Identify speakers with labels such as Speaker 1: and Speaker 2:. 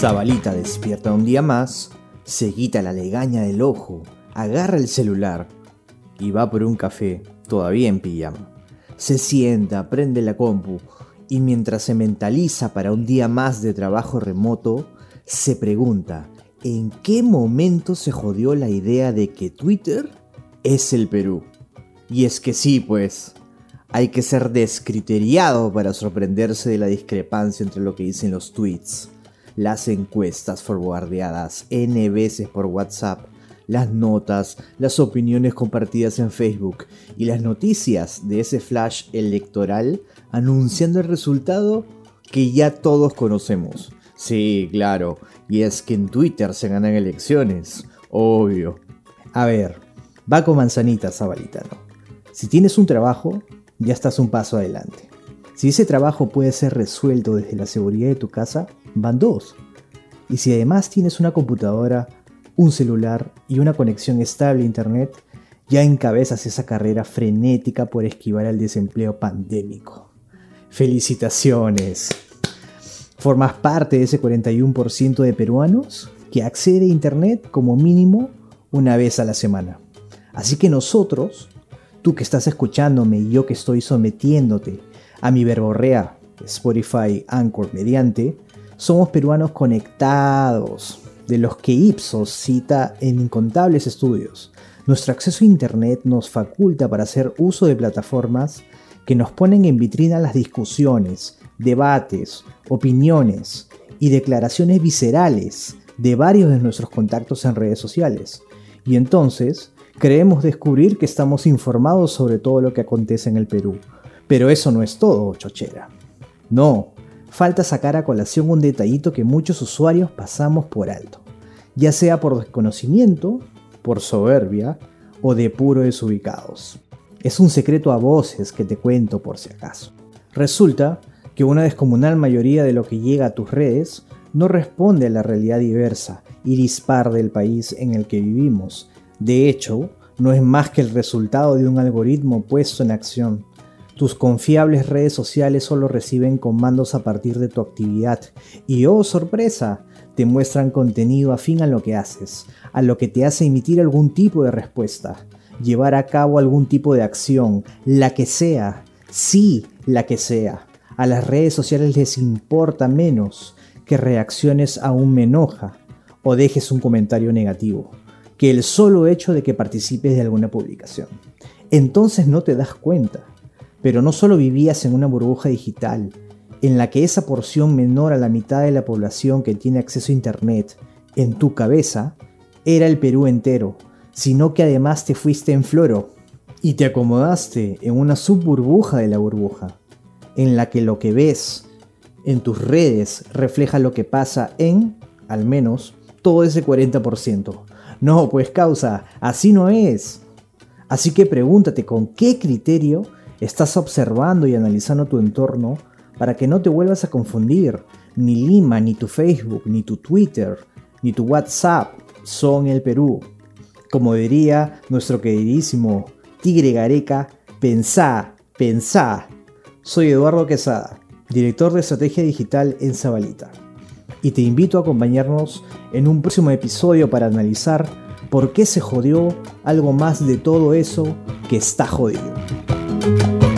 Speaker 1: Zabalita despierta un día más, se quita la legaña del ojo, agarra el celular y va por un café, todavía en pijama. Se sienta, prende la compu y mientras se mentaliza para un día más de trabajo remoto, se pregunta, ¿en qué momento se jodió la idea de que Twitter es el Perú? Y es que sí, pues, hay que ser descriteriado para sorprenderse de la discrepancia entre lo que dicen los tweets, las encuestas forwardeadas N veces por WhatsApp, las notas, las opiniones compartidas en Facebook y las noticias de ese flash electoral anunciando el resultado que ya todos conocemos. Sí, claro, y es que en Twitter se ganan elecciones, obvio. A ver, va con manzanita, Zabalitano. Si tienes un trabajo, ya estás un paso adelante. Si ese trabajo puede ser resuelto desde la seguridad de tu casa, van dos. Y si además tienes una computadora, un celular y una conexión estable a Internet, ya encabezas esa carrera frenética por esquivar al desempleo pandémico. Felicitaciones. Formas parte de ese 41% de peruanos que accede a Internet como mínimo una vez a la semana. Así que nosotros, tú que estás escuchándome y yo que estoy sometiéndote a mi verborrea, Spotify, Anchor, mediante, somos peruanos conectados, de los que Ipsos cita en incontables estudios. Nuestro acceso a Internet nos faculta para hacer uso de plataformas que nos ponen en vitrina las discusiones, debates, opiniones y declaraciones viscerales de varios de nuestros contactos en redes sociales. Y entonces creemos descubrir que estamos informados sobre todo lo que acontece en el Perú. Pero eso no es todo, chochera. No, falta sacar a colación un detallito que muchos usuarios pasamos por alto, ya sea por desconocimiento, por soberbia o de puro desubicados. Es un secreto a voces que te cuento por si acaso. Resulta que una descomunal mayoría de lo que llega a tus redes no responde a la realidad diversa y dispar del país en el que vivimos. De hecho, no es más que el resultado de un algoritmo puesto en acción. Tus confiables redes sociales solo reciben comandos a partir de tu actividad y, oh sorpresa, te muestran contenido afín a lo que haces, a lo que te hace emitir algún tipo de respuesta, llevar a cabo algún tipo de acción, la que sea, sí, la que sea. A las redes sociales les importa menos que reacciones a un me enoja o dejes un comentario negativo, que el solo hecho de que participes de alguna publicación. Entonces no te das cuenta, pero no solo vivías en una burbuja digital, en la que esa porción menor a la mitad de la población que tiene acceso a Internet en tu cabeza era el Perú entero, sino que además te fuiste en floro y te acomodaste en una subburbuja de la burbuja, en la que lo que ves en tus redes refleja lo que pasa en, al menos, todo ese 40%. No, pues causa, así no es. Así que pregúntate con qué criterio estás observando y analizando tu entorno para que no te vuelvas a confundir. Ni Lima, ni tu Facebook, ni tu Twitter, ni tu WhatsApp son el Perú. Como diría nuestro queridísimo Tigre Gareca, pensá, pensá. Soy Eduardo Quesada, director de estrategia digital en Zabalita. Y te invito a acompañarnos en un próximo episodio para analizar por qué se jodió algo más de todo eso que está jodido. Thank you.